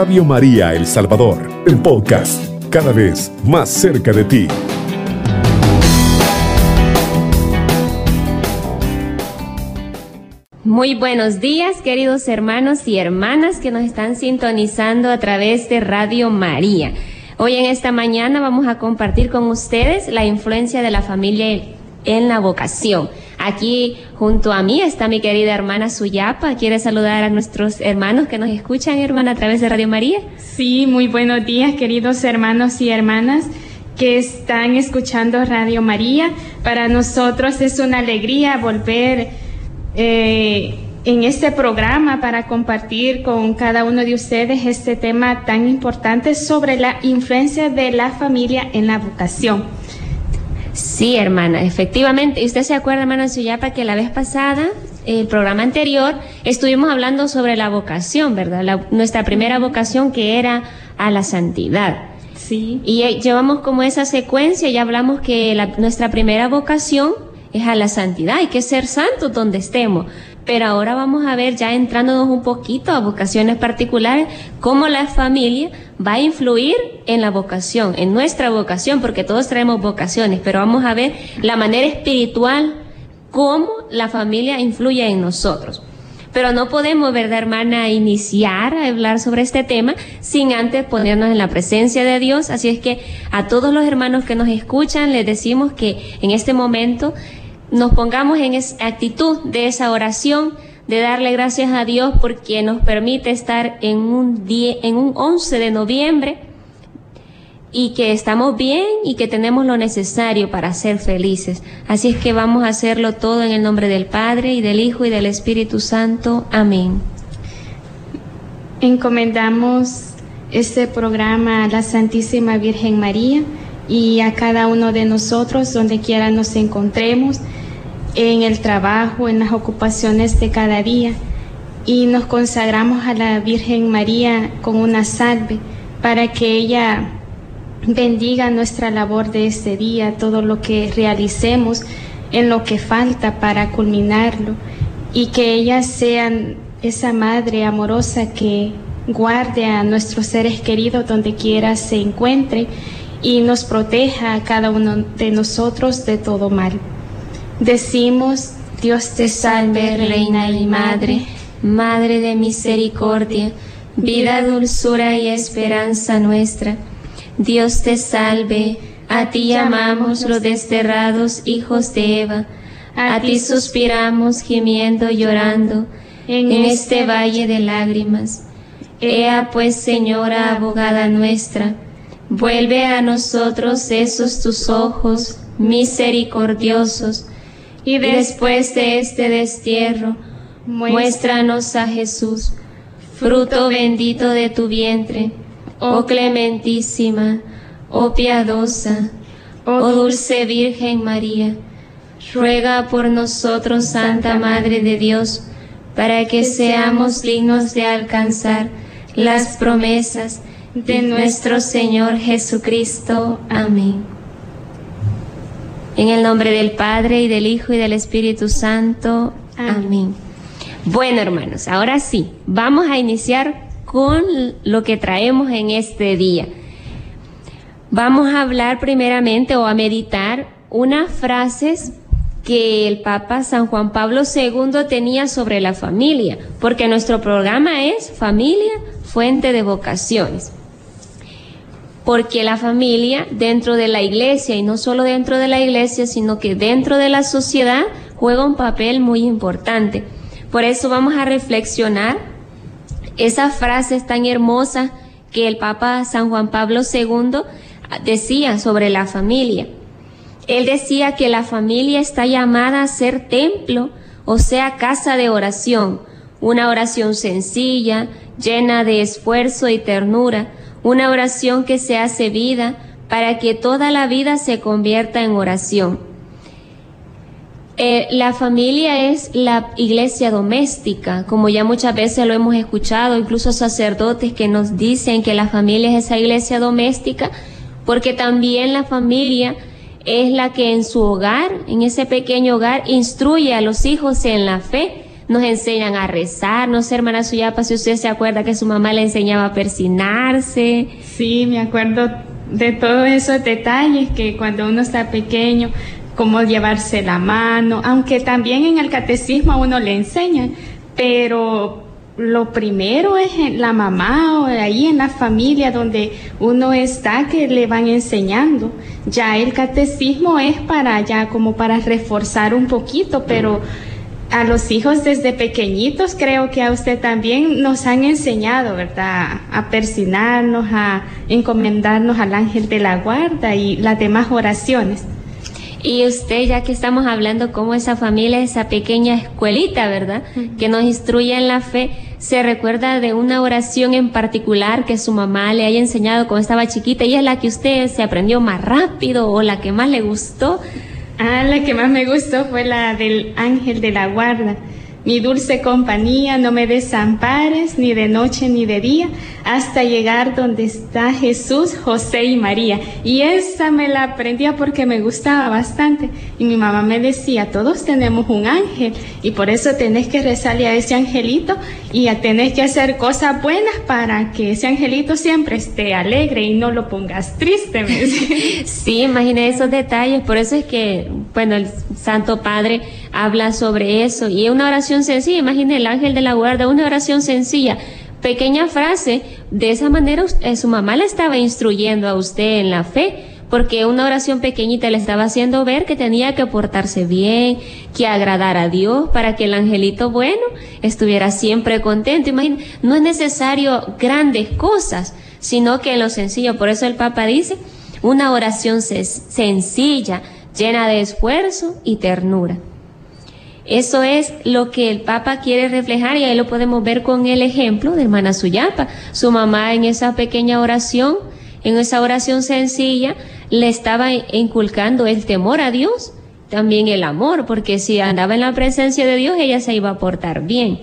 Radio María El Salvador, el podcast, cada vez más cerca de ti. Muy buenos días, queridos hermanos y hermanas que nos están sintonizando a través de Radio María. Hoy en esta mañana vamos a compartir con ustedes la influencia de la familia en la vocación. Aquí junto a mí está mi querida hermana Suyapa. ¿Quiere saludar a nuestros hermanos que nos escuchan, hermana, a través de Radio María? Sí, muy buenos días, queridos hermanos y hermanas que están escuchando Radio María. Para nosotros es una alegría volver eh, en este programa para compartir con cada uno de ustedes este tema tan importante sobre la influencia de la familia en la vocación. Sí, hermana, efectivamente. ¿Y usted se acuerda, hermana Suyapa, que la vez pasada, el programa anterior, estuvimos hablando sobre la vocación, ¿verdad? nuestra primera vocación que era a la santidad. Sí. Y eh, llevamos como esa secuencia, ya hablamos que nuestra primera vocación es a la santidad, hay que ser santos donde estemos. Pero ahora vamos a ver, ya entrándonos un poquito a vocaciones particulares, cómo la familia va a influir en la vocación, en nuestra vocación, porque todos traemos vocaciones, pero vamos a ver la manera espiritual, cómo la familia influye en nosotros. Pero no podemos, ¿verdad, hermana?, iniciar a hablar sobre este tema sin antes ponernos en la presencia de Dios. Así es que a todos los hermanos que nos escuchan les decimos que en este momento nos pongamos en actitud de esa oración, de darle gracias a Dios porque nos permite estar en un, día, en un 11 de noviembre y que estamos bien y que tenemos lo necesario para ser felices. Así es que vamos a hacerlo todo en el nombre del Padre y del Hijo y del Espíritu Santo. Amén. Encomendamos este programa a la Santísima Virgen María y a cada uno de nosotros donde quiera nos encontremos, en el trabajo, en las ocupaciones de cada día. Y nos consagramos a la Virgen María con una salve para que ella bendiga nuestra labor de este día, todo lo que realicemos, en lo que falta para culminarlo, y que ella sea esa madre amorosa que guarde a nuestros seres queridos donde quiera se encuentre y nos proteja a cada uno de nosotros de todo mal. Decimos, Dios te salve, Reina y Madre, Madre de misericordia, vida, dulzura y esperanza nuestra. Dios te salve, a ti llamamos los desterrados hijos de Eva, a ti suspiramos gimiendo llorando en este valle de lágrimas. Ea pues, Señora abogada nuestra, vuelve a nosotros esos tus ojos misericordiosos, y después de este destierro, muéstranos a Jesús, fruto bendito de tu vientre oh clementísima, oh piadosa, oh dulce Virgen María, ruega por nosotros, Santa Madre de Dios, para que seamos dignos de alcanzar las promesas de nuestro Señor Jesucristo. Amén. En el nombre del Padre y del Hijo y del Espíritu Santo. Amén. Bueno, hermanos, ahora sí, vamos a iniciar con lo que traemos en este día. Vamos a hablar primeramente o a meditar unas frases que el Papa San Juan Pablo II tenía sobre la familia, porque nuestro programa es Familia, Fuente de Vocaciones. Porque la familia dentro de la iglesia, y no solo dentro de la iglesia, sino que dentro de la sociedad, juega un papel muy importante. Por eso vamos a reflexionar esa frase tan hermosa que el Papa San Juan Pablo II decía sobre la familia. Él decía que la familia está llamada a ser templo, o sea, casa de oración, una oración sencilla, llena de esfuerzo y ternura, una oración que se hace vida para que toda la vida se convierta en oración. Eh, la familia es la iglesia doméstica, como ya muchas veces lo hemos escuchado, incluso sacerdotes que nos dicen que la familia es esa iglesia doméstica, porque también la familia es la que en su hogar, en ese pequeño hogar, instruye a los hijos en la fe, nos enseñan a rezar, no sé, hermana Suyapa, si usted se acuerda que su mamá le enseñaba a persinarse. Sí, me acuerdo de todos esos detalles que cuando uno está pequeño, cómo llevarse la mano, aunque también en el catecismo a uno le enseñan, pero lo primero es la mamá o ahí en la familia donde uno está que le van enseñando. Ya el catecismo es para ya como para reforzar un poquito, pero a los hijos desde pequeñitos creo que a usted también nos han enseñado, ¿verdad? A persinarnos, a encomendarnos al ángel de la guarda y las demás oraciones. Y usted, ya que estamos hablando como esa familia, esa pequeña escuelita, ¿verdad? Que nos instruye en la fe, se recuerda de una oración en particular que su mamá le haya enseñado cuando estaba chiquita y es la que usted se aprendió más rápido o la que más le gustó. Ah, la que más me gustó fue la del ángel de la guarda. Mi dulce compañía, no me desampares ni de noche ni de día, hasta llegar donde está Jesús, José y María. Y esa me la aprendía porque me gustaba bastante. Y mi mamá me decía, todos tenemos un ángel y por eso tenés que rezarle a ese angelito y tenés que hacer cosas buenas para que ese angelito siempre esté alegre y no lo pongas triste. sí, imagine esos detalles. Por eso es que, bueno, el Santo Padre habla sobre eso y es una oración sencilla. Imagine el ángel de la guarda, una oración sencilla pequeña frase, de esa manera eh, su mamá le estaba instruyendo a usted en la fe, porque una oración pequeñita le estaba haciendo ver que tenía que portarse bien, que agradar a Dios para que el angelito bueno estuviera siempre contento. Imagínate, no es necesario grandes cosas, sino que lo sencillo. Por eso el Papa dice, una oración sencilla, llena de esfuerzo y ternura. Eso es lo que el Papa quiere reflejar y ahí lo podemos ver con el ejemplo de hermana Suyapa. Su mamá en esa pequeña oración, en esa oración sencilla, le estaba inculcando el temor a Dios, también el amor, porque si andaba en la presencia de Dios, ella se iba a portar bien.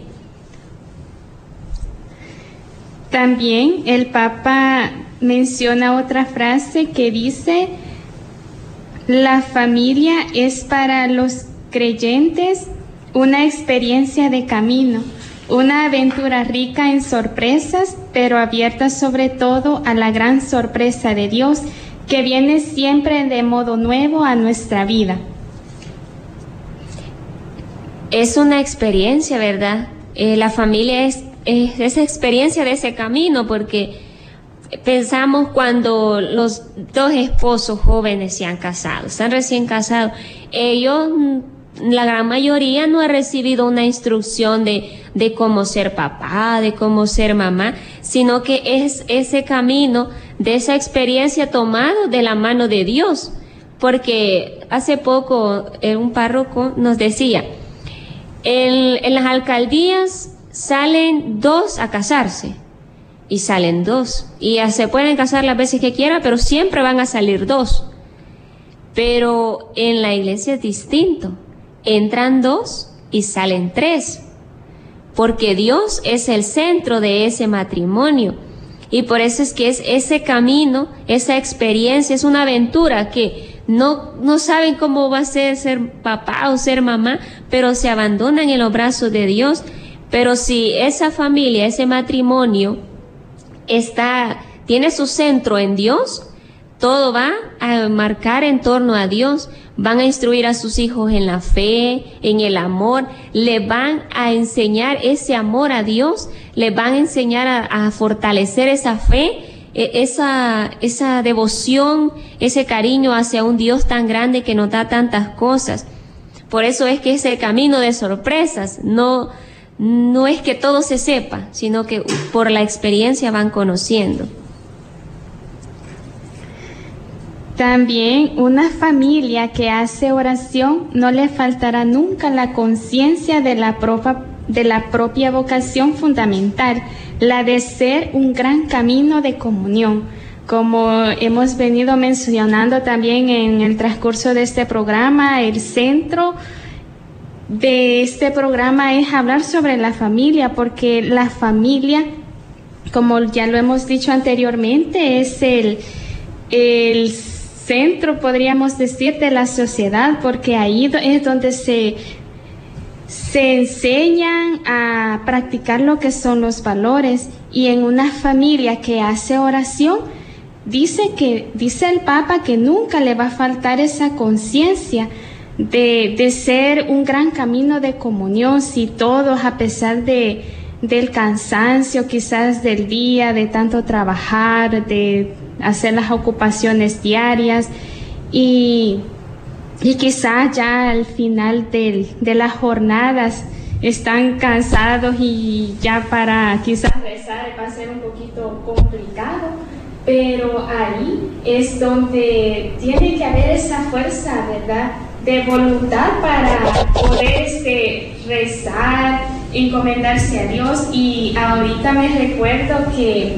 También el Papa menciona otra frase que dice, la familia es para los creyentes una experiencia de camino, una aventura rica en sorpresas, pero abierta sobre todo a la gran sorpresa de Dios que viene siempre de modo nuevo a nuestra vida. Es una experiencia, ¿verdad? Eh, la familia es, es esa experiencia de ese camino porque pensamos cuando los dos esposos jóvenes se han casado, están recién casados, ellos la gran mayoría no ha recibido una instrucción de, de cómo ser papá, de cómo ser mamá, sino que es ese camino de esa experiencia tomado de la mano de Dios. Porque hace poco eh, un párroco nos decía, en, en las alcaldías salen dos a casarse y salen dos. Y se pueden casar las veces que quieran, pero siempre van a salir dos. Pero en la iglesia es distinto entran dos y salen tres, porque Dios es el centro de ese matrimonio. Y por eso es que es ese camino, esa experiencia, es una aventura que no, no saben cómo va a ser ser papá o ser mamá, pero se abandonan en los brazos de Dios. Pero si esa familia, ese matrimonio está, tiene su centro en Dios, todo va a marcar en torno a Dios, van a instruir a sus hijos en la fe, en el amor, le van a enseñar ese amor a Dios, le van a enseñar a, fortalecer esa fe, e, esa, esa devoción, ese cariño hacia un Dios tan grande que nos da tantas cosas. Por eso es que es el camino de sorpresas, no, no es que todo se sepa, sino que por la experiencia van conociendo. También una familia que hace oración no le faltará nunca la conciencia de de la propia vocación fundamental, la de ser un gran camino de comunión. Como hemos venido mencionando también en el transcurso de este programa, el centro de este programa es hablar sobre la familia, porque la familia, como ya lo hemos dicho anteriormente, es el, el centro, podríamos decir, de la sociedad, porque ahí es donde se se enseñan a practicar lo que son los valores. Y en una familia que hace oración, dice que, dice el Papa que nunca le va a faltar esa conciencia de, de, ser un gran camino de comunión si todos, a pesar de, del cansancio quizás del día, de tanto trabajar, de hacer las ocupaciones diarias y, y quizás ya al final del, de las jornadas están cansados y ya para quizás rezar va a ser un poquito complicado, pero ahí es donde tiene que haber esa fuerza, ¿verdad? De voluntad para poder este, rezar, encomendarse a Dios y ahorita me recuerdo que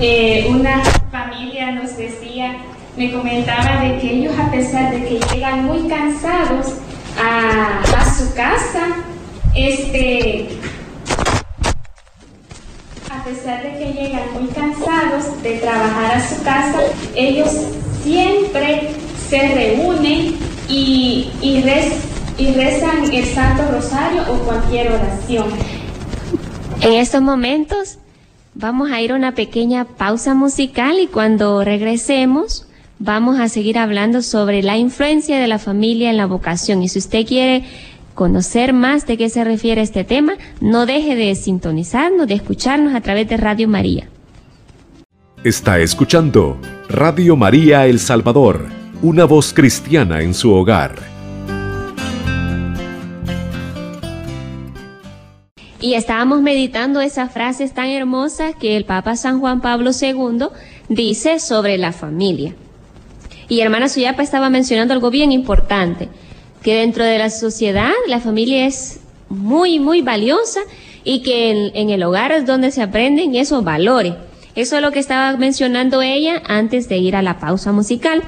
eh, una familia nos decía, me comentaba de que ellos a pesar de que llegan muy cansados a, a su casa, este, a pesar de que llegan muy cansados de trabajar a su casa, ellos siempre se reúnen y, y, y rezan el Santo Rosario o cualquier oración. En estos momentos vamos a ir a una pequeña pausa musical y cuando regresemos vamos a seguir hablando sobre la influencia de la familia en la vocación. Y si usted quiere conocer más de qué se refiere este tema, no deje de sintonizarnos, de escucharnos a través de Radio María. Está escuchando Radio María El Salvador, una voz cristiana en su hogar. Y estábamos meditando esas frases tan hermosas que el Papa San Juan Pablo II dice sobre la familia. Y hermana Suyapa estaba mencionando algo bien importante que dentro de la sociedad la familia es muy, muy valiosa y que en, en, el hogar es donde se aprenden esos valores. Eso es lo que estaba mencionando ella antes de ir a la pausa musical.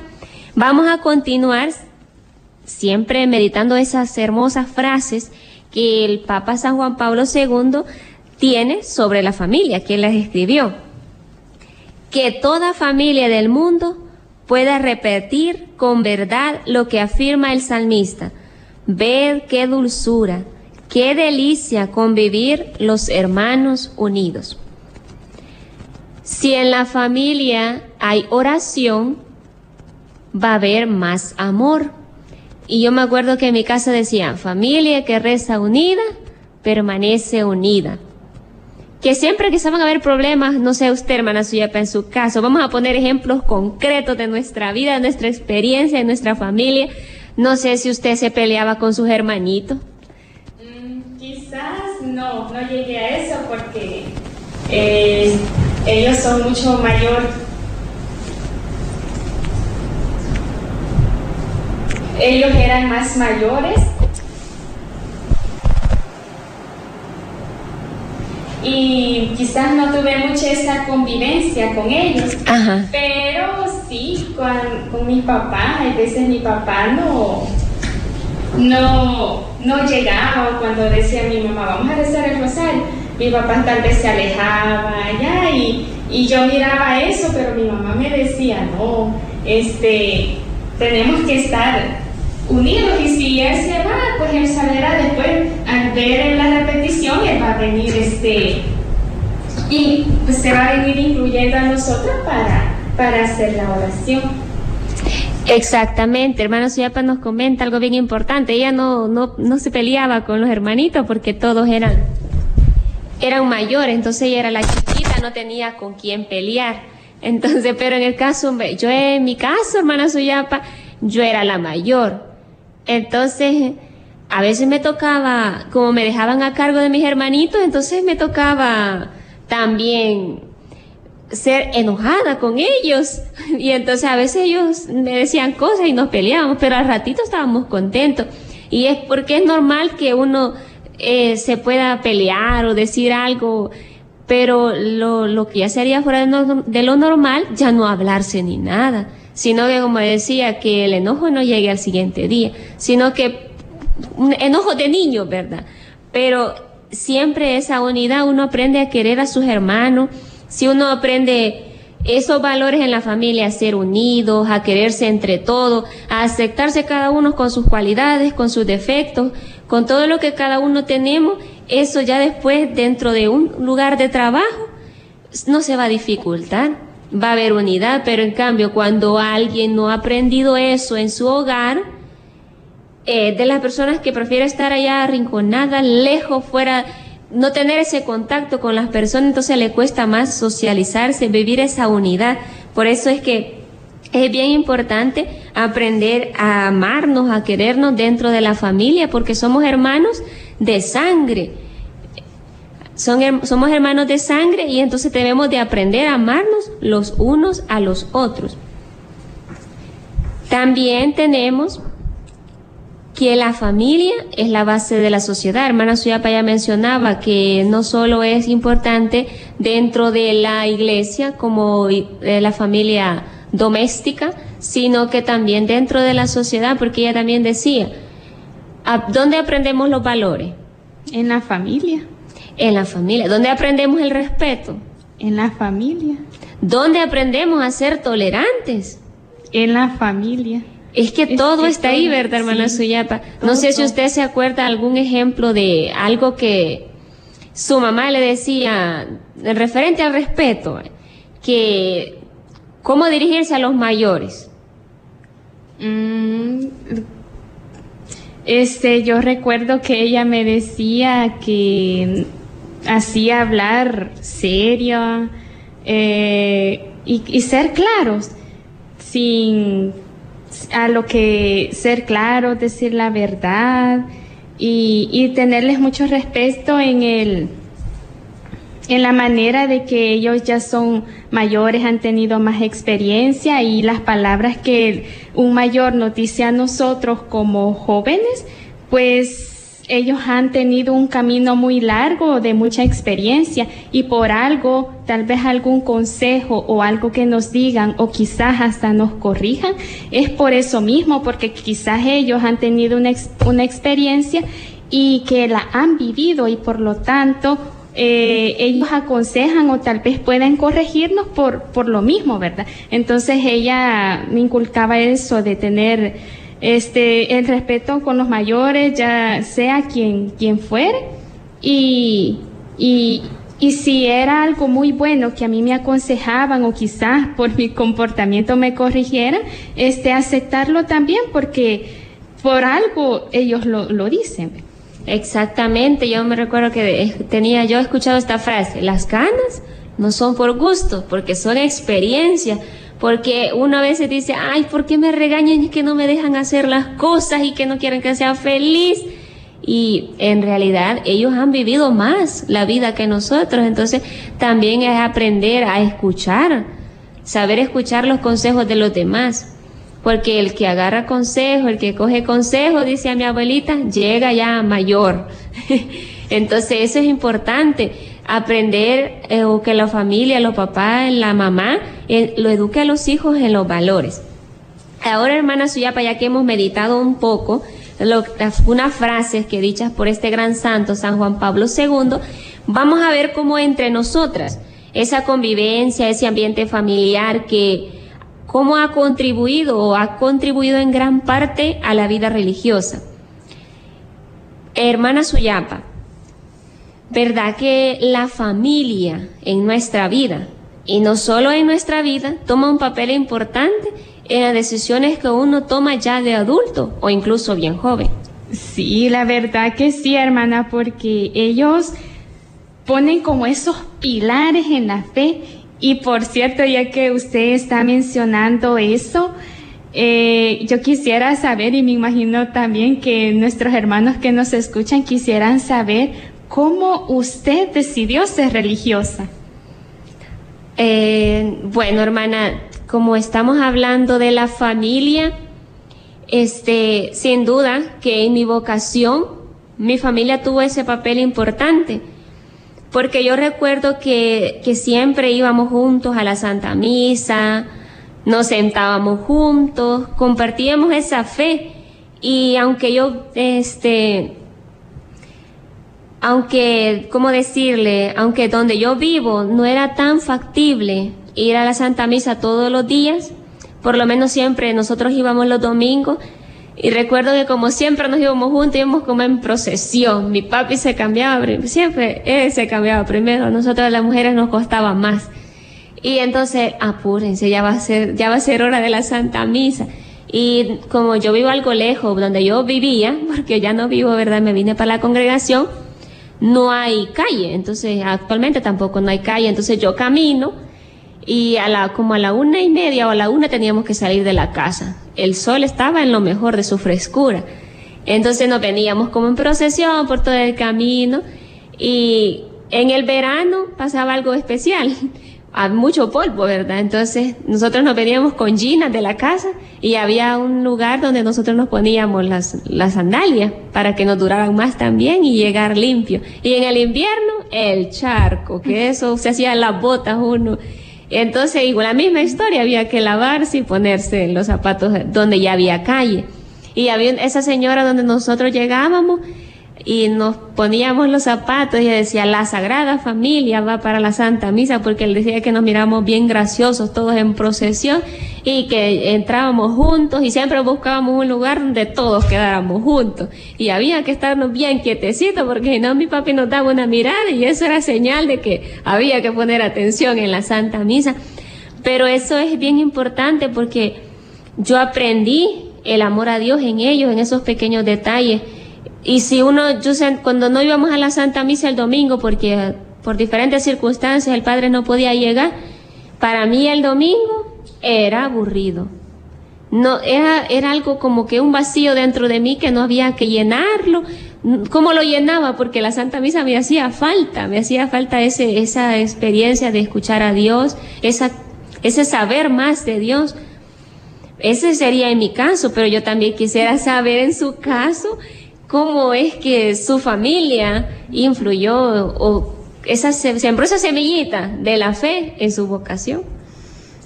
Vamos a continuar siempre meditando esas hermosas frases que el Papa San Juan Pablo II tiene sobre la familia, que las escribió. Que toda familia del mundo pueda repetir con verdad lo que afirma el salmista. Ved qué dulzura, qué delicia convivir los hermanos unidos. Si en la familia hay oración, va a haber más amor. Y yo me acuerdo que en mi casa decían, familia que reza unida, permanece unida que siempre que se van a haber problemas, no sé usted, hermana Suyapa, en su caso, vamos a poner ejemplos concretos de nuestra vida, de nuestra experiencia, de nuestra familia. No sé si usted se peleaba con sus hermanitos. Mm, quizás no, no llegué a eso porque eh, ellos son mucho mayor. Ellos eran más mayores y quizás no tuve mucha esa convivencia con ellos, Ajá. pero sí con, con mi papá, a veces mi papá no, no, no llegaba cuando decía mi mamá, vamos a rezar el rosario, mi papá tal vez se alejaba ya y, y yo miraba eso, pero mi mamá me decía, no, este, tenemos que estar unidos y si él se va, pues él sabrá después, al ver la repetición, él va a venir este y pues se va a venir incluyendo a nosotros para, para hacer la oración. Exactamente, hermano Suyapa nos comenta algo bien importante. Ella no, no, no se peleaba con los hermanitos porque todos eran, eran mayores, entonces ella era la chiquita, no tenía con quién pelear. Entonces, pero en el caso, yo en mi caso, hermana Suyapa, yo era la mayor. Entonces, a veces me tocaba, como me dejaban a cargo de mis hermanitos, entonces me tocaba también ser enojada con ellos. Y entonces a veces ellos me decían cosas y nos peleábamos, pero al ratito estábamos contentos. Y es porque es normal que uno eh, se pueda pelear o decir algo, pero lo, lo que ya sería fuera de, lo normal, ya no hablarse ni nada sino que como decía, que el enojo no llegue al siguiente día, sino que un enojo de niño, ¿verdad? Pero siempre esa unidad, uno aprende a querer a sus hermanos, si uno aprende esos valores en la familia, a ser unidos, a quererse entre todos, a aceptarse cada uno con sus cualidades, con sus defectos, con todo lo que cada uno tenemos, eso ya después dentro de un lugar de trabajo no se va a dificultar, va a haber unidad, pero en cambio cuando alguien no ha aprendido eso en su hogar, eh, de las personas que prefiere estar allá arrinconada, lejos, fuera, no tener ese contacto con las personas, entonces le cuesta más socializarse, vivir esa unidad. Por eso es que es bien importante aprender a amarnos, a querernos dentro de la familia, porque somos hermanos de sangre. Son, somos hermanos de sangre y entonces debemos de aprender a amarnos los unos a los otros. También tenemos que la familia es la base de la sociedad. Hermana Suyapa ya mencionaba que no solo es importante dentro de la iglesia como de la familia doméstica, sino que también dentro de la sociedad, porque ella también decía, ¿dónde aprendemos los valores? En la familia. En la familia. ¿Dónde aprendemos el respeto? En la familia. ¿Dónde aprendemos a ser tolerantes? En la familia. Es que todo está ahí, ¿verdad, hermana Suyapa? No sé si usted se acuerda algún ejemplo de algo que su mamá le decía referente al respeto, que cómo dirigirse a los mayores. Mm, este, yo recuerdo que ella me decía que hacía hablar serio eh, y, ser claros, sin a lo que ser claro, decir la verdad y tenerles mucho respeto en el en la manera de que ellos ya son mayores, han tenido más experiencia y las palabras que un mayor nos dice a nosotros como jóvenes, pues ellos han tenido un camino muy largo de mucha experiencia y por algo, tal vez algún consejo o algo que nos digan o quizás hasta nos corrijan, es por eso mismo, porque quizás ellos han tenido una, una experiencia y que la han vivido y por lo tanto eh, ellos aconsejan o tal vez pueden corregirnos por, por lo mismo, ¿verdad? Entonces ella me inculcaba eso de tener este, el respeto con los mayores, ya sea quien, quien fuere, y, y, y si era algo muy bueno que a mí me aconsejaban o quizás por mi comportamiento me corrigieran, este, aceptarlo también porque por algo ellos lo, lo dicen. Exactamente, yo me recuerdo que tenía yo escuchado esta frase, las canas no son por gusto, porque son experiencia porque uno a veces dice, ay, ¿por qué me regañan y que no me dejan hacer las cosas y que no quieren que sea feliz? Y en realidad ellos han vivido más la vida que nosotros, entonces también es aprender a escuchar, saber escuchar los consejos de los demás. Porque el que agarra consejo, el que coge consejo, dice a mi abuelita, llega ya mayor. Entonces eso es importante aprender eh, o que la familia, los papás, la mamá, eh, lo eduque a los hijos en los valores. Ahora, hermana Suyapa, ya que hemos meditado un poco unas frases que dichas por este gran santo, San Juan Pablo II, vamos a ver cómo entre nosotras, esa convivencia, ese ambiente familiar que, cómo ha contribuido o ha contribuido en gran parte a la vida religiosa. Hermana Suyapa, ¿verdad que la familia en nuestra vida, y no solo en nuestra vida, toma un papel importante en las decisiones que uno toma ya de adulto o incluso bien joven? Sí, la verdad que sí, hermana, porque ellos ponen como esos pilares en la fe. Y por cierto, ya que usted está mencionando eso, eh, yo quisiera saber, y me imagino también que nuestros hermanos que nos escuchan quisieran saber ¿Cómo usted decidió ser religiosa? Eh, bueno, hermana, como estamos hablando de la familia, este, sin duda que en mi vocación, mi familia tuvo ese papel importante. Porque yo recuerdo que, que siempre íbamos juntos a la Santa Misa, nos sentábamos juntos, compartíamos esa fe. Y aunque yo, este, aunque, ¿cómo decirle? Aunque donde yo vivo no era tan factible ir a la Santa Misa todos los días, por lo menos siempre nosotros íbamos los domingos, Y recuerdo que como siempre nos íbamos juntos, íbamos como en procesión. Mi papi se cambiaba, siempre él se cambiaba primero. Nosotros las mujeres nos costaba más. Y entonces, apúrense, ya va a ser, ya va a ser hora de la Santa Misa. Y como yo vivo algo lejos, donde yo vivía, porque ya no vivo, ¿verdad? Me vine para la congregación, no hay calle. Entonces, actualmente tampoco no hay calle. Entonces yo camino y a la, como a la una y media o a la una teníamos que salir de la casa. El sol estaba en lo mejor de su frescura. Entonces nos veníamos como en procesión por todo el camino y en el verano pasaba algo especial a mucho polvo, ¿verdad? Entonces nosotros nos veníamos con ginas de la casa y había un lugar donde nosotros nos poníamos las, las sandalias para que nos duraran más también y llegar limpio. Y en el invierno, el charco, que eso se hacía las botas uno. Entonces, igual la misma historia, había que lavarse y ponerse los zapatos donde ya había calle. Y había esa señora donde nosotros llegábamos, y nos poníamos los zapatos y decía, la Sagrada Familia va para la Santa Misa, porque él decía que nos miramos bien graciosos todos en procesión y que entrábamos juntos y siempre buscábamos un lugar donde todos quedáramos juntos. Y había que estarnos bien quietecitos porque si no mi papi nos daba una mirada y eso era señal de que había que poner atención en la Santa Misa. Pero eso es bien importante porque yo aprendí el amor a Dios en ellos, en esos pequeños detalles y si uno, yo cuando no íbamos a la Santa Misa el domingo, porque por diferentes circunstancias el padre no podía llegar, para mí el domingo era aburrido. No, era, era algo como que un vacío dentro de mí que no había que llenarlo. ¿Cómo lo llenaba? Porque la Santa Misa me hacía falta, me hacía falta ese, esa experiencia de escuchar a Dios, esa, ese saber más de Dios. Ese sería en mi caso, pero yo también quisiera saber en su caso cómo es que su familia influyó o esa, sembró esa semillita de la fe en su vocación.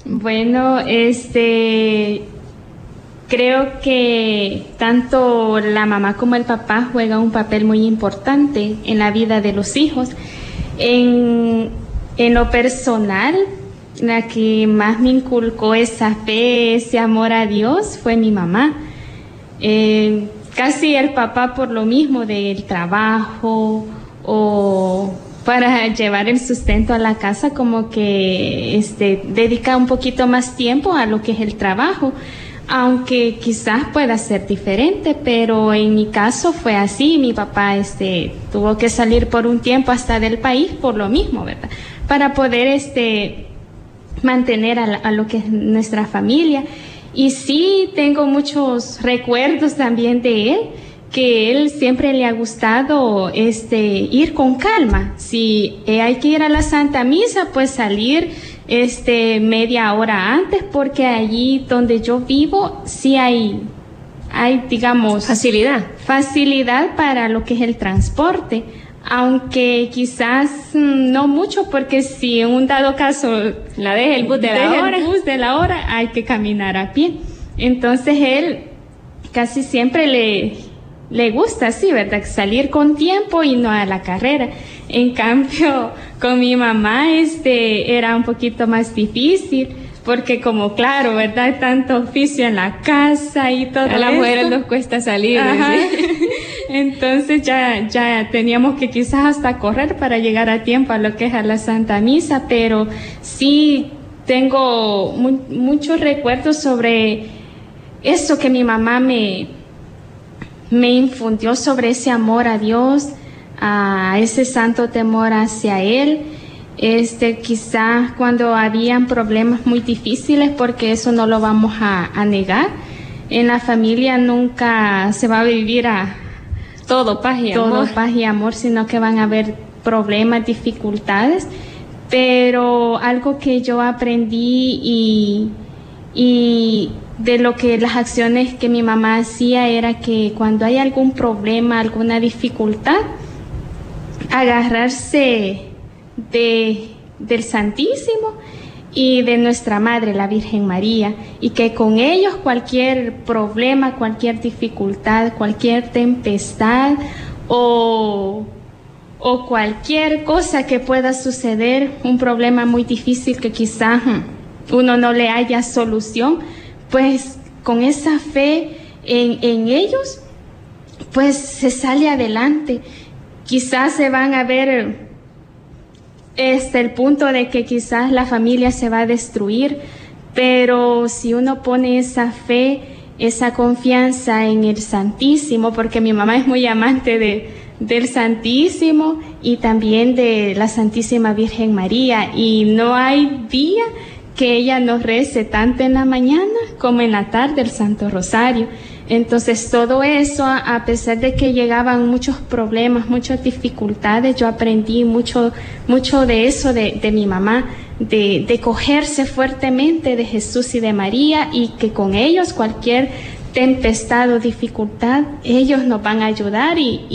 Bueno, este, creo que tanto la mamá como el papá juegan un papel muy importante en la vida de los hijos. En, en lo personal, la que más me inculcó esa fe, ese amor a Dios fue mi mamá. Eh, casi el papá por lo mismo del trabajo o para llevar el sustento a la casa como que este dedica un poquito más tiempo a lo que es el trabajo aunque quizás pueda ser diferente pero en mi caso fue así. Mi papá este tuvo que salir por un tiempo hasta del país por lo mismo verdad para poder este mantener a, a lo que es nuestra familia y sí tengo muchos recuerdos también de él, que él siempre le ha gustado este ir con calma. Si hay que ir a la Santa Misa, pues salir este media hora antes, porque allí donde yo vivo sí hay hay digamos facilidad facilidad para lo que es el transporte aunque quizás mm, no mucho, porque si en un dado caso la deja el bus de la hora, el bus de la hora, hay que caminar a pie. Entonces él casi siempre le, le gusta así, ¿verdad? Salir con tiempo y no a la carrera. En cambio, con mi mamá este era un poquito más difícil porque como claro, ¿verdad? Tanto oficio en la casa y todo. A las mujeres nos cuesta salir. Entonces ya, ya teníamos que quizás hasta correr para llegar a tiempo a lo que es a la Santa Misa, pero sí tengo muchos recuerdos sobre eso que mi mamá me, me infundió sobre ese amor a Dios, a ese santo temor hacia Él este, quizás cuando habían problemas muy difíciles, porque eso no lo vamos a, negar. En la familia nunca se va a vivir a todo paz y todo amor. paz y amor, sino que van a haber problemas, dificultades. Pero algo que yo aprendí y, y de lo que las acciones que mi mamá hacía era que cuando hay algún problema, alguna dificultad, agarrarse de, del Santísimo y de nuestra Madre, la Virgen María, y que con ellos cualquier problema, cualquier dificultad, cualquier tempestad o, o cualquier cosa que pueda suceder, un problema muy difícil que quizá uno no le haya solución, pues con esa fe en, en ellos, pues se sale adelante. Quizás se van a ver este el punto de que quizás la familia se va a destruir, pero si uno pone esa fe, esa confianza en el Santísimo, porque mi mamá es muy amante de, del Santísimo y también de la Santísima Virgen María, y no hay día que ella nos rece tanto en la mañana como en la tarde el Santo Rosario. Entonces todo eso, a pesar de que llegaban muchos problemas, muchas dificultades, yo aprendí mucho, mucho de eso de, mi mamá, de, cogerse fuertemente de Jesús y de María y que con ellos cualquier tempestad o dificultad, ellos nos van a ayudar y,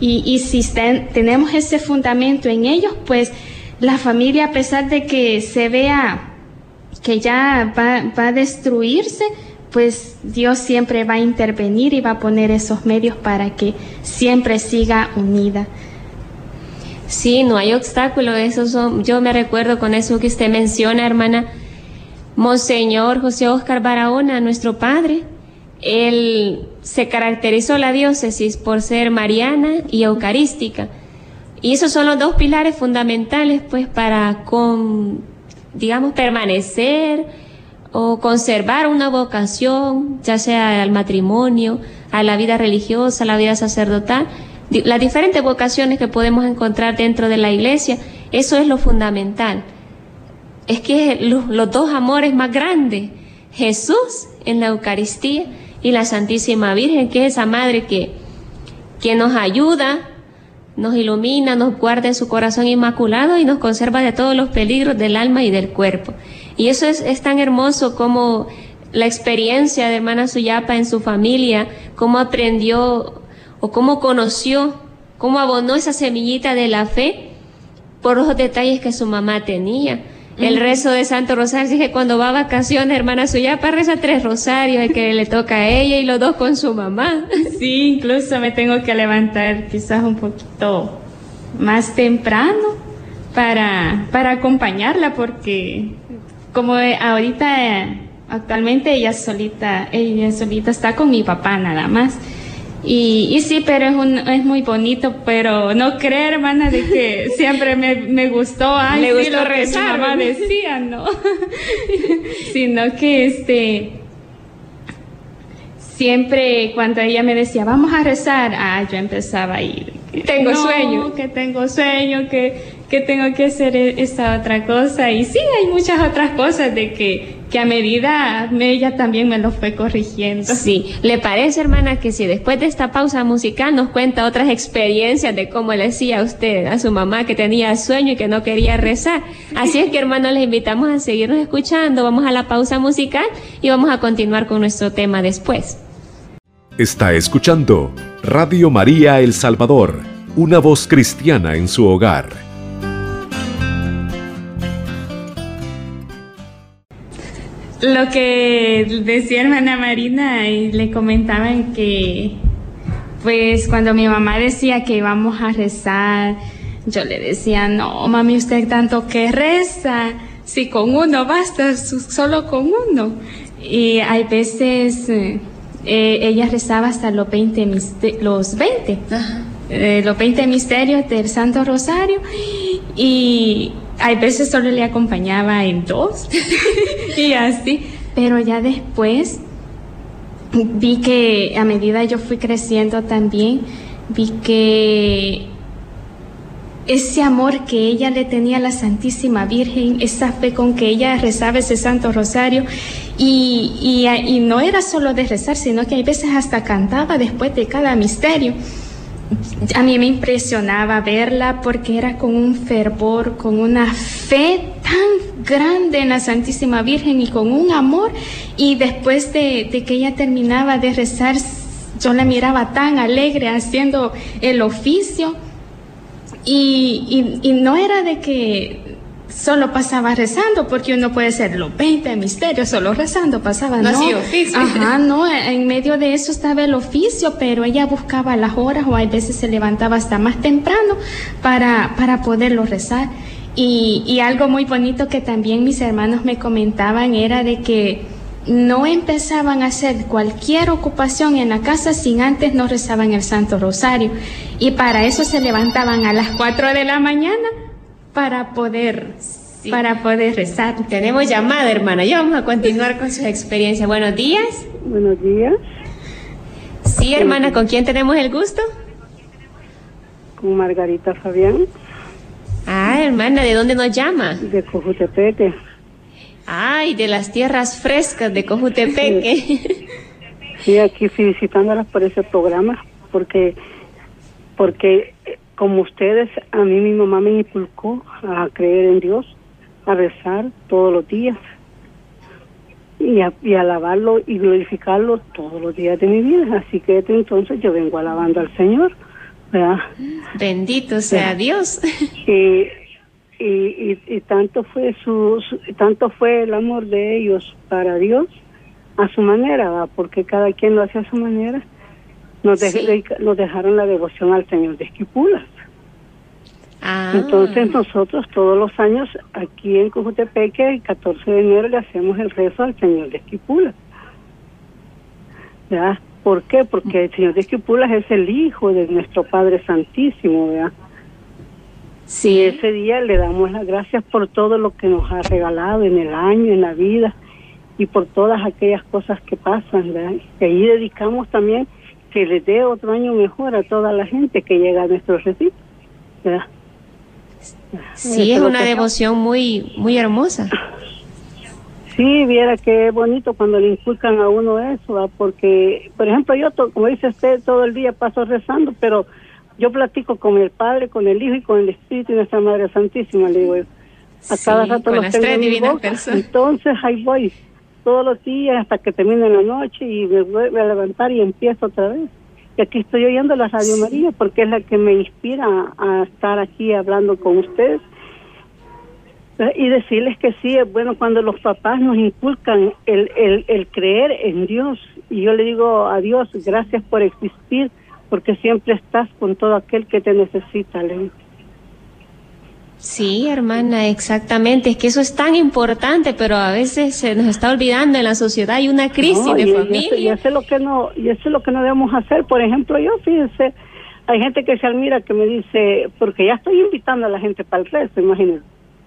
y, si ten, tenemos ese fundamento en ellos, pues la familia, a pesar de que se vea que ya va, va a destruirse, pues Dios siempre va a intervenir y va a poner esos medios para que siempre siga unida. Sí, no hay obstáculo, eso son, yo me recuerdo con eso que usted menciona, hermana, Monseñor José Oscar Barahona, nuestro padre, él se caracterizó la diócesis por ser mariana y eucarística. Y esos son los dos pilares fundamentales, pues, para con, digamos, permanecer, o conservar una vocación, ya sea al matrimonio, a la vida religiosa, a la vida sacerdotal, las diferentes vocaciones que podemos encontrar dentro de la iglesia, eso es lo fundamental. Es que los, los dos amores más grandes, Jesús en la Eucaristía y la Santísima Virgen, que es esa madre que, que nos ayuda, nos ilumina, nos guarda en su corazón inmaculado y nos conserva de todos los peligros del alma y del cuerpo. Y eso es, es tan hermoso como la experiencia de hermana Suyapa en su familia, cómo aprendió o cómo conoció, cómo abonó esa semillita de la fe por los detalles que su mamá tenía. El rezo de Santo Rosario, dije, cuando va a vacaciones, hermana Suyapa reza tres rosarios, el que le toca a ella y los dos con su mamá. Sí, incluso me tengo que levantar quizás un poquito más temprano para, para acompañarla porque como ahorita actualmente ella solita, ella solita está con mi papá nada más. Y, y sí, pero es, un, es muy bonito, pero no creer, hermana, de que siempre me, me gustó, ay, Le sí, gustó lo que mi rezar, mamá ¿no? decía, ¿no? Sino que este, siempre cuando ella me decía, vamos a rezar, ah, yo empezaba a ir. Tengo No, sueño. Que tengo sueño, que, que tengo que hacer e- esta otra cosa. Y sí, hay muchas otras cosas de que, que a medida me- ella también me lo fue corrigiendo. Sí, ¿le parece, hermana, que si después de esta pausa musical nos cuenta otras experiencias de cómo le decía a usted, a su mamá que tenía sueño y que no quería rezar? Así es que, hermanos, les invitamos a seguirnos escuchando. Vamos a la pausa musical y vamos a continuar con nuestro tema después. Está escuchando Radio María El Salvador, una voz cristiana en su hogar. Lo que decía hermana Marina y le comentaban que, pues cuando mi mamá decía que íbamos a rezar, yo le decía, no, mami, usted tanto que reza, si con uno basta, solo con uno. Y hay veces, eh, ella rezaba hasta los 20, miste- los 20 eh, los 20 misterios del Santo Rosario y hay veces solo le acompañaba en dos y así, pero ya después vi que a medida yo fui creciendo también, vi que ese amor que ella le tenía a la Santísima Virgen, esa fe con que ella rezaba ese Santo Rosario, y, y, y no era solo de rezar, sino que hay veces hasta cantaba después de cada misterio. A mí me impresionaba verla porque era con un fervor, con una fe tan grande en la Santísima Virgen y con un amor. Y después de, que ella terminaba de rezar, yo la miraba tan alegre haciendo el oficio. Y no era de que solo pasaba rezando, porque uno puede ser los 20 misterios, solo rezando pasaba, No ¿no? hacía oficio. Ajá, no, en medio de eso estaba el oficio, pero ella buscaba las horas o a veces se levantaba hasta más temprano para, para poderlo rezar. Y, y algo muy bonito que también mis hermanos me comentaban era de que no empezaban a hacer cualquier ocupación en la casa sin antes no rezaban el Santo Rosario. Y para eso se levantaban a las 4 de la mañana para poder, para poder rezar. Tenemos llamada, hermana. Ya vamos a continuar con su experiencia. Buenos días. Buenos días. Sí, hermana, ¿con quién tenemos el gusto? Con Margarita Fabián. Ah, hermana, ¿de dónde nos llama? De Cojutepeque. Ay, de las tierras frescas de Cojutepeque. Sí, aquí felicitándolas por ese programa, porque, porque como ustedes, a mí mi mamá me inculcó a creer en Dios, a rezar todos los días y a, y alabarlo y glorificarlo todos los días de mi vida. Así que desde entonces yo vengo alabando al Señor. ¿verdad? Bendito sea Dios. Y, y, y, tanto fue su, su- tanto fue el amor de ellos para Dios a su manera, porque cada quien lo hace a su manera. Nos, de- Sí. dedica- nos dejaron la devoción al Señor de Esquipulas. Ah, Entonces nosotros todos los años aquí en Cojutepeque, el 14 de enero, le hacemos el rezo al Señor de Esquipulas. ¿Verdad? ¿Por qué? Porque el Señor de Esquipulas es el Hijo de nuestro Padre Santísimo, ¿verdad? Y sí. ese día le damos las gracias por todo lo que nos ha regalado en el año, en la vida y por todas aquellas cosas que pasan. ¿verdad? Y ahí dedicamos también que le dé otro año mejor a toda la gente que llega a nuestro retiro. ¿verdad? Sí, es una devoción muy, muy hermosa. Sí, viera que es bonito cuando le inculcan a uno eso, ¿va? porque, por ejemplo, yo, como dice usted, todo el día paso rezando, pero yo platico con el Padre, con el Hijo y con el Espíritu y nuestra Madre Santísima, le digo. A Sí, cada rato los tengo en mi boca. Entonces ahí voy, todos los días hasta que termine la noche y me vuelvo a levantar y empiezo otra vez. Y aquí estoy oyendo la Radio María porque es la que me inspira a, estar aquí hablando con ustedes y decirles que sí, es bueno cuando los papás nos inculcan el, el, el creer en Dios. Y yo le digo a Dios, gracias por existir, porque siempre estás con todo aquel que te necesita. le digo. Sí, hermana, exactamente. Es que eso es tan importante, pero a veces se nos está olvidando en la sociedad. Hay una crisis No, de y- y eso- familia. Y eso, es lo que no, y eso es lo que no debemos hacer. Por ejemplo, yo, fíjense, hay gente que se admira que me dice, porque ya estoy invitando a la gente para el rezo, imagínense.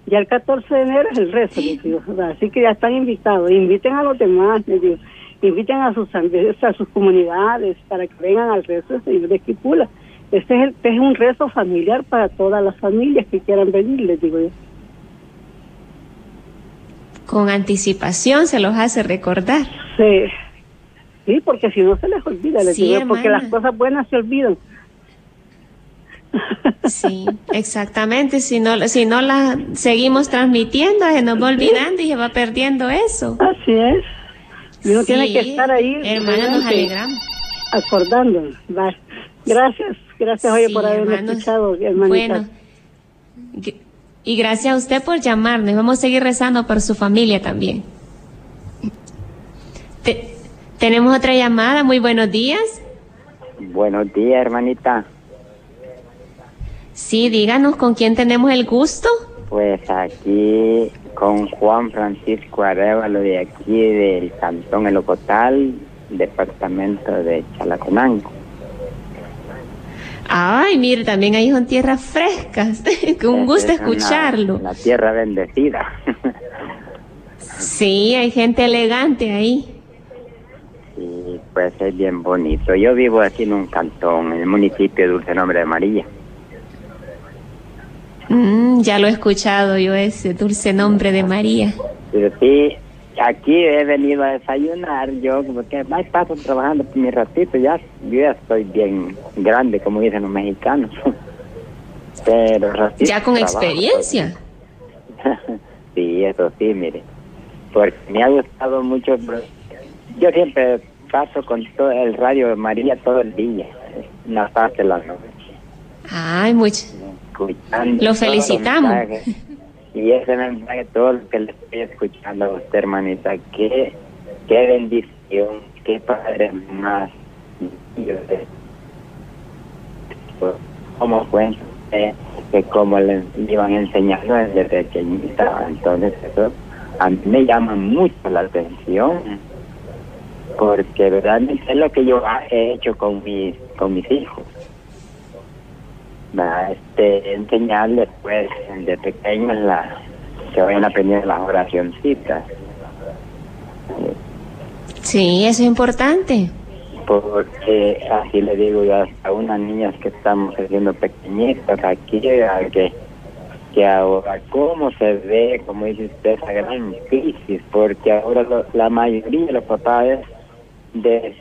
Ya el 14 de enero es el rezo, les digo, así que ya están invitados. Inviten a los demás, les digo. Inviten a sus, a sus comunidades para que vengan al Señor de Esquipula. Este es, el, este es un rezo familiar para todas las familias que quieran venir, les digo yo. Con anticipación se los hace recordar. Sí, sí porque si no se les olvida, les Sí, digo porque las cosas buenas se olvidan. Sí, exactamente. Si no, si no la seguimos transmitiendo, se nos va olvidando y se va perdiendo eso. Así es. Uno tiene que estar ahí. Hermana, nos alegramos. Acordándonos. Gracias, gracias oye Sí, por haberme hermanos. escuchado, hermanita. Bueno, y gracias a usted por llamarnos. Vamos a seguir rezando por su familia también. Te- tenemos otra llamada. Muy buenos días. Buenos días, hermanita. Sí, díganos con quién tenemos el gusto. Pues aquí con Juan Francisco Arevalo de aquí del Cantón El Ocotal, departamento de Chalaconango. Ay, mire, también ahí son tierras frescas. Con un gusto Es una- escucharlo. La tierra bendecida. Sí, hay gente elegante ahí. y pues es bien bonito. Yo vivo aquí en un cantón, en el municipio de Dulce Nombre de María. Mm, ya lo he escuchado yo, ese dulce nombre de María. Pero sí, aquí he venido a desayunar yo, porque más paso trabajando por mi ratito, ya, yo ya estoy bien grande, como dicen los mexicanos. Pero ratito Ya con trabajo, experiencia. pues. sí, eso sí, mire. Porque me ha gustado mucho. Yo siempre paso con todo el radio de María todo el día, una parte de la noche. Ay, mucho. escuchando Lo los felicitamos. Y ese mensaje, todo lo que le estoy escuchando a usted, hermanita, qué, qué bendición, qué padre más. Como fue eh, que como le iban enseñando desde pequeñita, entonces eso a mí me llama mucho la atención porque realmente es lo que yo he hecho con mis con mis hijos este enseñarles pues de pequeños la que vayan aprendiendo las oracioncitas. Sí eso es importante. Porque así le digo yo a unas niñas que estamos haciendo pequeñitas aquí que que ahora cómo se ve como dice usted esa gran crisis porque ahora la mayoría de los papás de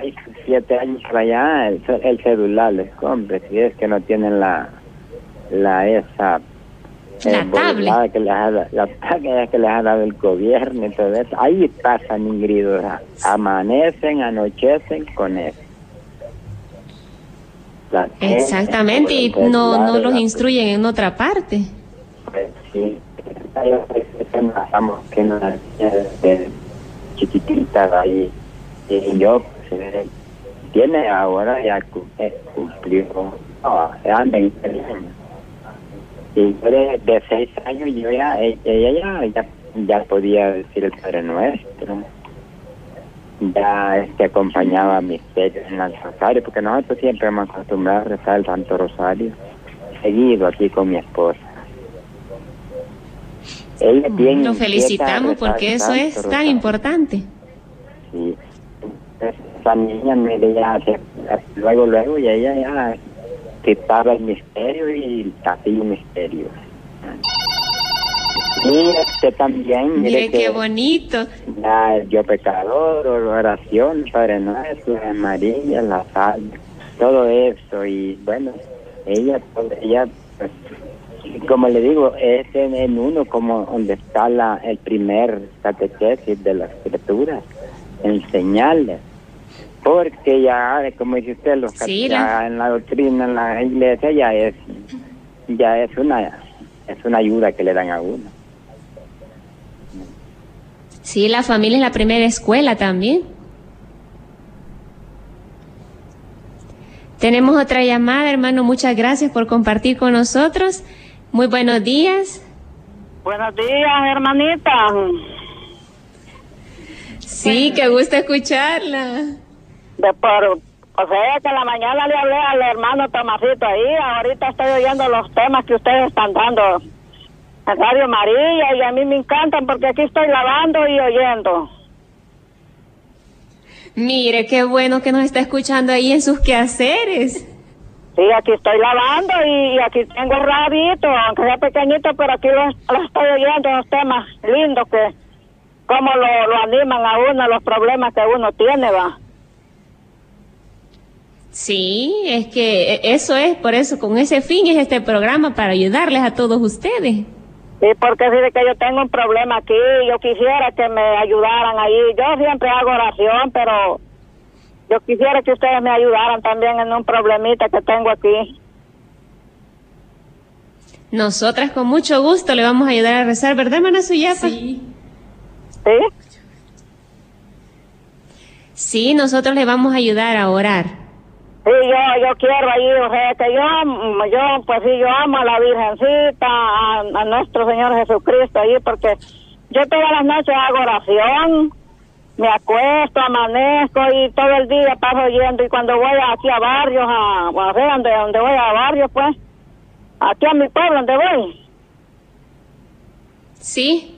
6, 7 años para allá, el, celular les compre, si es que no tienen la, la esa la eh, tablet. que les ha, la que les ha dado el gobierno y todo eso. Ahí pasan ingridos, amanecen, anochecen con eso. Exactamente, y no, no los instruyen en otra parte. Pues sí, estamos que no chiquitita ahí y yo tiene ahora ya eh, cumplió no, anda en años. Y yo de, de, seis años yo ya ella ya, ya, podía decir el Padre Nuestro. Ya este acompañaba a misterio en el rosario porque nosotros siempre hemos acostumbrado a rezar el Santo Rosario seguido aquí con mi esposa. Ella tiene Lo felicitamos porque eso es tan importante. Sí, esa niña me ya luego luego y ella ya quitaba el misterio y hacía el misterio. Y este también mire, qué bonito. ya yo pecador oración Padre Nuestro María la sal todo eso. Y bueno ella ella pues, como le digo es en, uno como donde está la el primer catequesis de la escritura enseñarles porque ya, como dice usted, los ya en la doctrina, en la iglesia, ya es, ya es una, es una ayuda que le dan a uno. Sí, la familia es la primera escuela también. Tenemos otra llamada, hermano. Muchas gracias por compartir con nosotros. Muy buenos días. Buenos días, hermanita. Sí, qué gusto escucharla de por, o sea, que en la mañana le hablé al hermano Tomasito ahí, ahorita estoy oyendo los temas que ustedes están dando en Radio María y a mí me encantan porque aquí estoy lavando y oyendo. Mire, qué bueno que nos está escuchando ahí en sus quehaceres. Sí, aquí estoy lavando y, aquí tengo rabito, aunque sea pequeñito, pero aquí lo, estoy oyendo, los temas lindos que, cómo lo, lo animan a uno, los problemas que uno tiene, va. Sí, es que eso es, por eso, con ese fin es este programa, para ayudarles a todos ustedes. Sí, porque si que yo tengo un problema aquí, yo quisiera que me ayudaran ahí. Yo siempre hago oración, pero yo quisiera que ustedes me ayudaran también en un problemita que tengo aquí. Nosotras con mucho gusto le vamos a ayudar a rezar, ¿verdad, hermana Suyapa? Sí. ¿Sí? Sí, nosotros le vamos a ayudar a orar. Sí, yo, yo quiero ahí, o sea, que yo, yo, pues sí, yo amo a la Virgencita, a, nuestro Señor Jesucristo ahí, porque yo todas las noches hago oración, me acuesto, amanezco y todo el día paso oyendo, y cuando voy aquí a barrios, a, a ver, donde, donde voy a barrios, pues, aquí a mi pueblo, donde voy. Sí.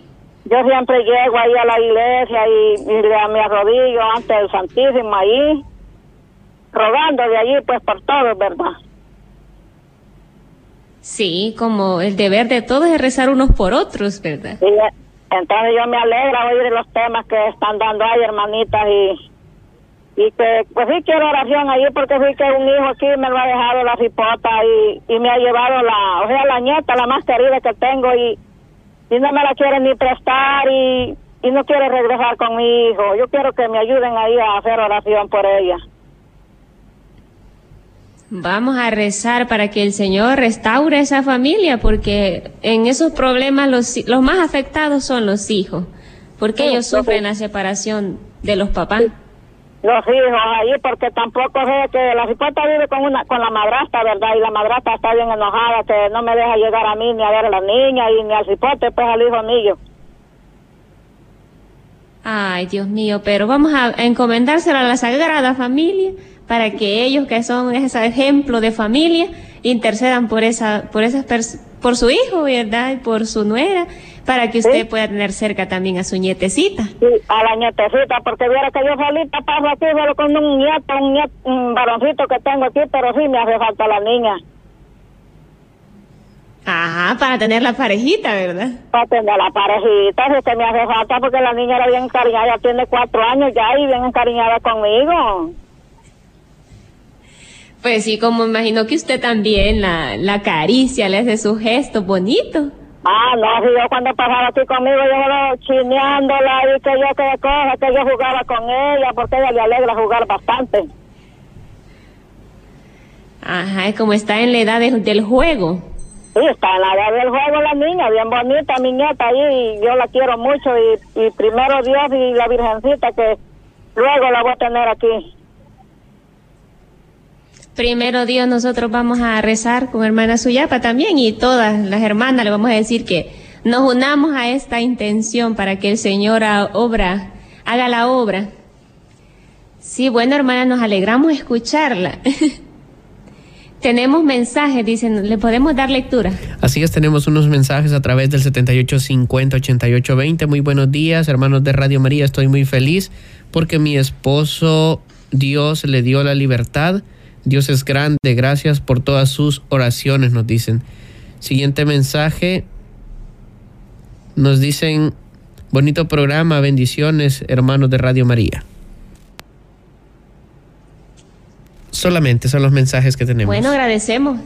Yo siempre llego ahí a la iglesia y, y me arrodillo ante el Santísimo ahí rogando de allí pues por todos, ¿verdad? Sí, como el deber de todos es rezar unos por otros, ¿verdad? Sí, entonces yo me alegra oír los temas que están dando ahí, hermanitas, y, y que pues sí quiero oración allí porque sí que un hijo aquí me lo ha dejado la cipota y, y me ha llevado la, o sea, la nieta, la más querida que tengo y, y no me la quieren ni prestar y, y no quiere regresar con mi hijo. Yo quiero que me ayuden ahí a hacer oración por ella. Vamos a rezar para que el Señor restaure esa familia, porque en esos problemas los, los más afectados son los hijos, porque ellos sufren la separación de los papás. Los hijos ahí, porque tampoco sé que la cipota vive con una con la madrastra, ¿verdad? Y la madrastra está bien enojada, que no me deja llegar a mí ni a ver a la niña y ni al cipote, pues al hijo mío. Ay, Dios mío, pero vamos a encomendárselo a la Sagrada Familia para que ellos que son ese ejemplo de familia intercedan por esa, por esas por su hijo, ¿verdad? Y por su nuera, para que usted pueda tener cerca también a su nietecita. Sí, a la nietecita, porque viera que yo solita paso aquí solo con un nieto, un, nieto, un varoncito que tengo aquí, pero sí me hace falta la niña. Ajá, para tener la parejita, ¿verdad? Para tener la parejita, si que me hace falta porque la niña era bien encariñada, ya tiene cuatro años ya y bien encariñada conmigo. Pues sí, como imagino que usted también la, la caricia, le hace su gesto bonito. Ah, no, si yo cuando pasaba aquí conmigo, yo lo chineándola y que yo que cosa, que yo jugaba con ella, porque ella le alegra jugar bastante. Ajá, es como está en la edad del juego. Sí, está en la edad del juego la niña, bien bonita, mi nieta ahí, y yo la quiero mucho, y, y primero Dios y la Virgencita, que luego la voy a tener aquí. Primero Dios, nosotros vamos a rezar con hermana Suyapa también y todas las hermanas le vamos a decir que nos unamos a esta intención para que el Señor obra, haga la obra. Sí, bueno hermana, nos alegramos escucharla. tenemos mensajes, dicen, ¿le podemos dar lectura? Así es, tenemos unos mensajes a través del 7850-8820. Muy buenos días, hermanos de Radio María, estoy muy feliz porque mi esposo, Dios le dio la libertad Dios es grande, gracias por todas sus oraciones, nos dicen. Siguiente mensaje, nos dicen, bonito programa, bendiciones, hermanos de Radio María. Solamente son los mensajes que tenemos. Bueno, agradecemos.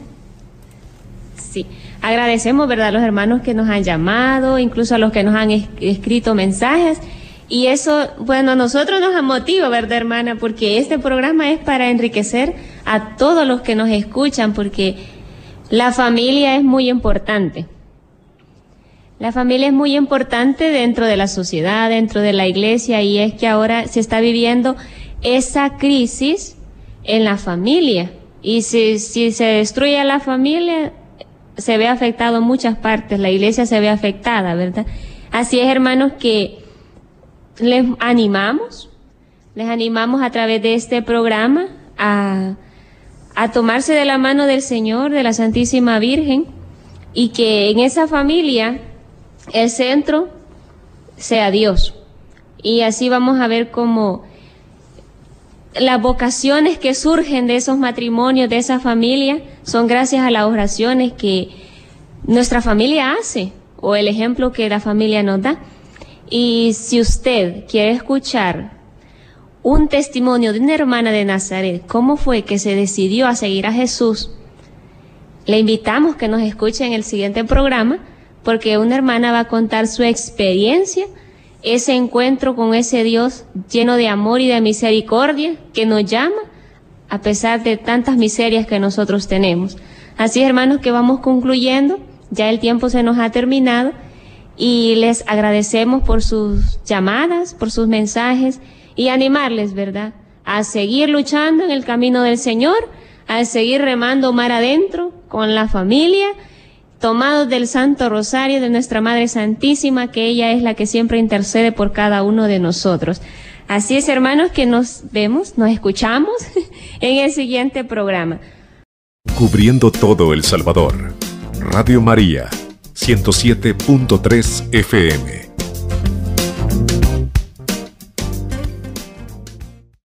Sí, agradecemos, ¿verdad?, los hermanos que nos han llamado, incluso a los que nos han escrito mensajes. Y eso, bueno, a nosotros nos motiva, ¿verdad, hermana? Porque este programa es para enriquecer a todos los que nos escuchan, porque la familia es muy importante. La familia es muy importante dentro de la sociedad, dentro de la iglesia, y es que ahora se está viviendo esa crisis en la familia. Y si, si se destruye la familia, se ve afectado en muchas partes, la iglesia se ve afectada, ¿verdad? Así es, hermanos, que les animamos, les animamos a través de este programa a, a tomarse de la mano del Señor, de la Santísima Virgen, y que en esa familia el centro sea Dios. Y así vamos a ver cómo las vocaciones que surgen de esos matrimonios, de esa familia, son gracias a las oraciones que nuestra familia hace o el ejemplo que la familia nos da. Y si usted quiere escuchar un testimonio de una hermana de Nazaret, cómo fue que se decidió a seguir a Jesús, le invitamos que nos escuche en el siguiente programa, porque una hermana va a contar su experiencia, ese encuentro con ese Dios lleno de amor y de misericordia que nos llama a pesar de tantas miserias que nosotros tenemos. Así, hermanos, que vamos concluyendo, ya el tiempo se nos ha terminado y les agradecemos por sus llamadas, por sus mensajes y animarles, ¿verdad? A seguir luchando en el camino del Señor, a seguir remando mar adentro con la familia, tomados del Santo Rosario de nuestra Madre Santísima, que ella es la que siempre intercede por cada uno de nosotros. Así es, hermanos, que nos vemos, nos escuchamos en el siguiente programa. Cubriendo todo El Salvador. Radio María 107.3 FM.